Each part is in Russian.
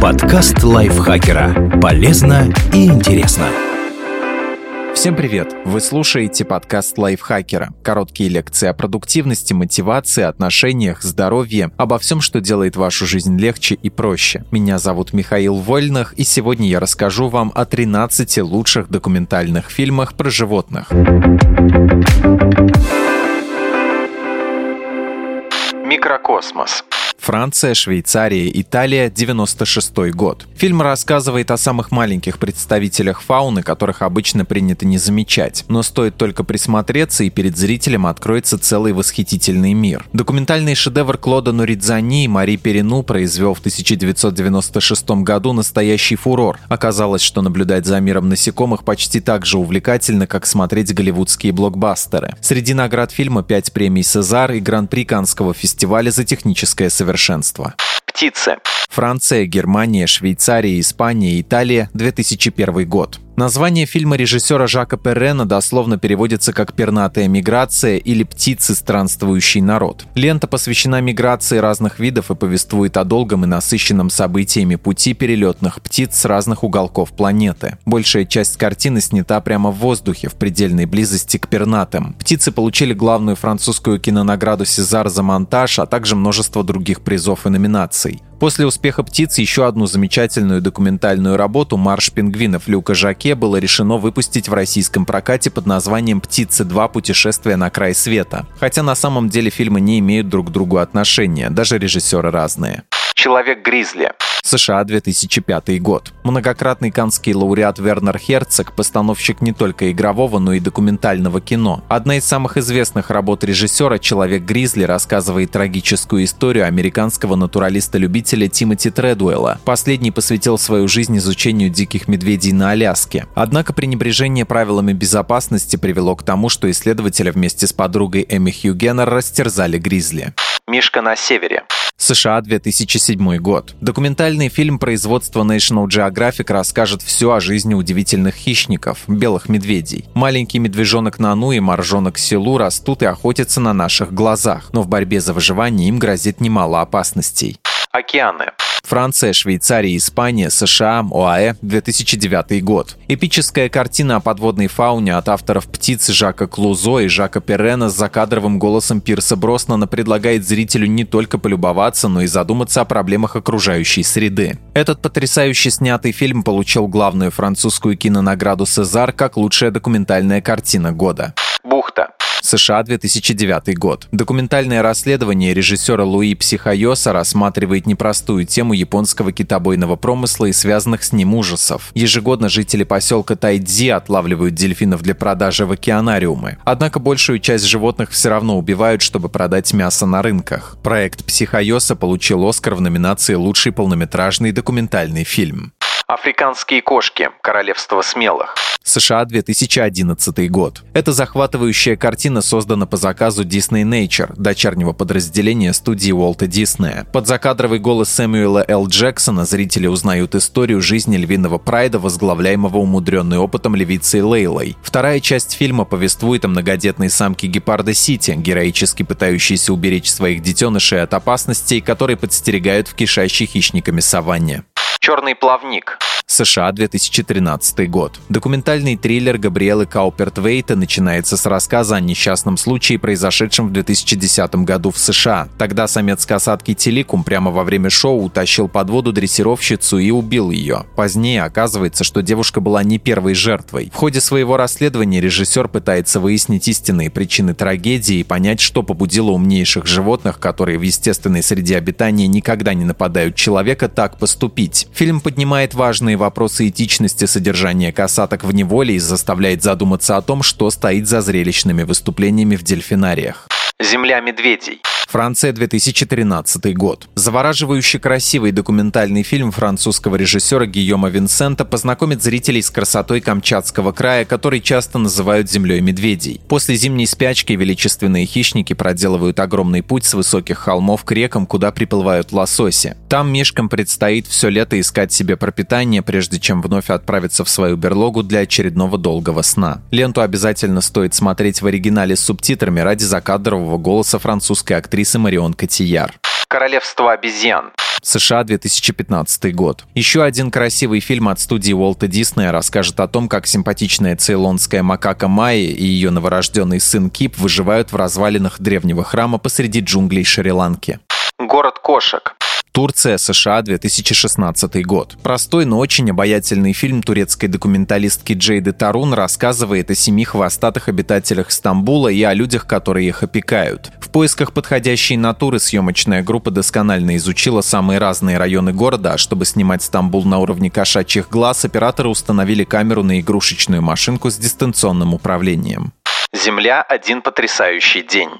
Подкаст лайфхакера. Полезно и интересно. Всем привет! Вы слушаете подкаст лайфхакера. Короткие лекции о продуктивности, мотивации, отношениях, здоровье, обо всем, что делает вашу жизнь легче и проще. Меня зовут Михаил Вольных, и сегодня я расскажу вам о 13 лучших документальных фильмах про животных. Микрокосмос. Франция, Швейцария, Италия, 96 год. Фильм рассказывает о самых маленьких представителях фауны, которых обычно принято не замечать. Но стоит только присмотреться, и перед зрителем откроется целый восхитительный мир. Документальный шедевр Клода Нуридзани и Мари Перину произвел в 1996 году настоящий фурор. Оказалось, что наблюдать за миром насекомых почти так же увлекательно, как смотреть голливудские блокбастеры. Среди наград фильма 5 премий «Сезар» и Гран-при Канского фестиваля за техническое совершенство совершенства. Птицы. Франция, Германия, Швейцария, Испания, Италия, 2001 год. Название фильма режиссера Жака Перрена дословно переводится как «пернатая миграция» или «птицы, странствующий народ». Лента посвящена миграции разных видов и повествует о долгом и насыщенном событиями пути перелетных птиц с разных уголков планеты. Большая часть картины снята прямо в воздухе, в предельной близости к пернатым. Птицы получили главную французскую кинонаграду «Сезар» за монтаж, а также множество других призов и номинаций. После успеха «Птиц» еще одну замечательную документальную работу «Марш пингвинов» Люка Жаке было решено выпустить в российском прокате под названием «Птицы 2. Путешествие на край света». Хотя на самом деле фильмы не имеют друг к другу отношения, даже режиссеры разные. Человек-гризли. США, 2005 год. Многократный канский лауреат Вернер Херцог – постановщик не только игрового, но и документального кино. Одна из самых известных работ режиссера «Человек-гризли» рассказывает трагическую историю американского натуралиста-любителя Тимоти Тредуэлла. Последний посвятил свою жизнь изучению диких медведей на Аляске. Однако пренебрежение правилами безопасности привело к тому, что исследователя вместе с подругой Эми Хью Геннер растерзали гризли. Мишка на севере. США, 2007 год. Документальный фильм производства National Geographic расскажет все о жизни удивительных хищников – белых медведей. Маленький медвежонок Нану и моржонок Силу растут и охотятся на наших глазах, но в борьбе за выживание им грозит немало опасностей. Океаны. Франция, Швейцария, Испания, США, ОАЭ, 2009 год. Эпическая картина о подводной фауне от авторов «Птиц» Жака Клузо и Жака Перена с закадровым голосом Пирса Броснана предлагает зрителю не только полюбоваться, но и задуматься о проблемах окружающей среды. Этот потрясающе снятый фильм получил главную французскую кинонаграду «Сезар» как лучшая документальная картина года. Бухта. США, 2009 год. Документальное расследование режиссера Луи Психайоса рассматривает непростую тему японского китобойного промысла и связанных с ним ужасов. Ежегодно жители поселка Тайдзи отлавливают дельфинов для продажи в океанариумы. Однако большую часть животных все равно убивают, чтобы продать мясо на рынках. Проект Психайоса получил Оскар в номинации «Лучший полнометражный документальный фильм». Африканские кошки. Королевство смелых. США, 2011 год. Эта захватывающая картина создана по заказу Disney Nature, дочернего подразделения студии Уолта Диснея. Под закадровый голос Сэмюэла Л. Джексона зрители узнают историю жизни львиного прайда, возглавляемого умудренной опытом левицей Лейлой. Вторая часть фильма повествует о многодетной самке гепарда Сити, героически пытающейся уберечь своих детенышей от опасностей, которые подстерегают в кишащей хищниками саванне. Черный плавник. США, 2013 год. Документальный триллер Габриэлы Кауперт-Вейта начинается с рассказа о несчастном случае, произошедшем в 2010 году в США. Тогда самец касатки Теликум прямо во время шоу утащил под воду дрессировщицу и убил ее. Позднее оказывается, что девушка была не первой жертвой. В ходе своего расследования режиссер пытается выяснить истинные причины трагедии и понять, что побудило умнейших животных, которые в естественной среде обитания никогда не нападают человека, так поступить. Фильм поднимает важные вопросы этичности содержания касаток в неволе и заставляет задуматься о том, что стоит за зрелищными выступлениями в дельфинариях. Земля медведей. Франция, 2013 год. Завораживающе красивый документальный фильм французского режиссера Гийома Винсента познакомит зрителей с красотой Камчатского края, который часто называют землей медведей. После зимней спячки величественные хищники проделывают огромный путь с высоких холмов к рекам, куда приплывают лососи. Там мишкам предстоит все лето искать себе пропитание, прежде чем вновь отправиться в свою берлогу для очередного долгого сна. Ленту обязательно стоит смотреть в оригинале с субтитрами ради закадрового голоса французской актрисы актрисы Марион Котияр. Королевство обезьян. США 2015 год. Еще один красивый фильм от студии Уолта Диснея расскажет о том, как симпатичная цейлонская макака Майи и ее новорожденный сын Кип выживают в развалинах древнего храма посреди джунглей Шри-Ланки. Город кошек. Турция, США, 2016 год. Простой, но очень обаятельный фильм турецкой документалистки Джейды Тарун рассказывает о семи хвостатых обитателях Стамбула и о людях, которые их опекают. В поисках подходящей натуры съемочная группа досконально изучила самые разные районы города, чтобы снимать Стамбул на уровне кошачьих глаз, операторы установили камеру на игрушечную машинку с дистанционным управлением. Земля – один потрясающий день.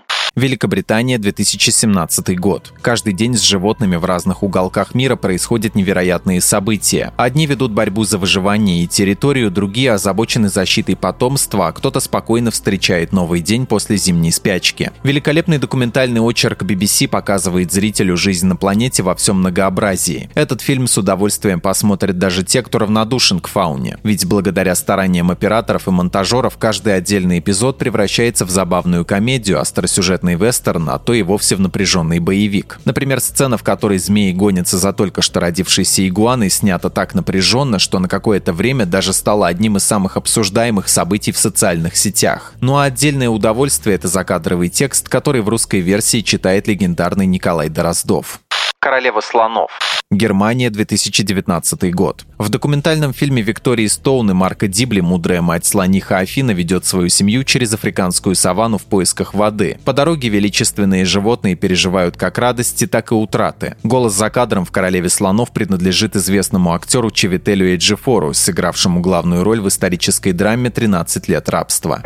Великобритания, 2017 год. Каждый день с животными в разных уголках мира происходят невероятные события. Одни ведут борьбу за выживание и территорию, другие озабочены защитой потомства, а кто-то спокойно встречает новый день после зимней спячки. Великолепный документальный очерк BBC показывает зрителю жизнь на планете во всем многообразии. Этот фильм с удовольствием посмотрят даже те, кто равнодушен к фауне. Ведь благодаря стараниям операторов и монтажеров каждый отдельный эпизод превращается в забавную комедию, остросюжетный сюжетный вестерн, а то и вовсе в напряженный боевик. Например, сцена, в которой змеи гонятся за только что родившейся игуаной, снята так напряженно, что на какое-то время даже стала одним из самых обсуждаемых событий в социальных сетях. Ну а отдельное удовольствие – это закадровый текст, который в русской версии читает легендарный Николай Дороздов. Королева слонов. Германия, 2019 год. В документальном фильме Виктории Стоун и Марка Дибли мудрая мать слониха Афина ведет свою семью через африканскую саванну в поисках воды. По дороге величественные животные переживают как радости, так и утраты. Голос за кадром в «Королеве слонов» принадлежит известному актеру Чевителю Эджифору, сыгравшему главную роль в исторической драме «13 лет рабства».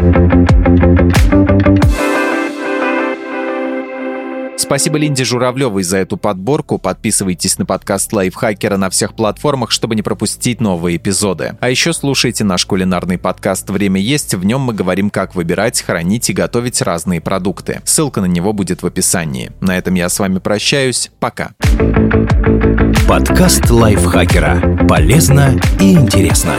Спасибо Линде Журавлевой за эту подборку. Подписывайтесь на подкаст Лайфхакера на всех платформах, чтобы не пропустить новые эпизоды. А еще слушайте наш кулинарный подкаст «Время есть». В нем мы говорим, как выбирать, хранить и готовить разные продукты. Ссылка на него будет в описании. На этом я с вами прощаюсь. Пока. Подкаст Лайфхакера. Полезно и интересно.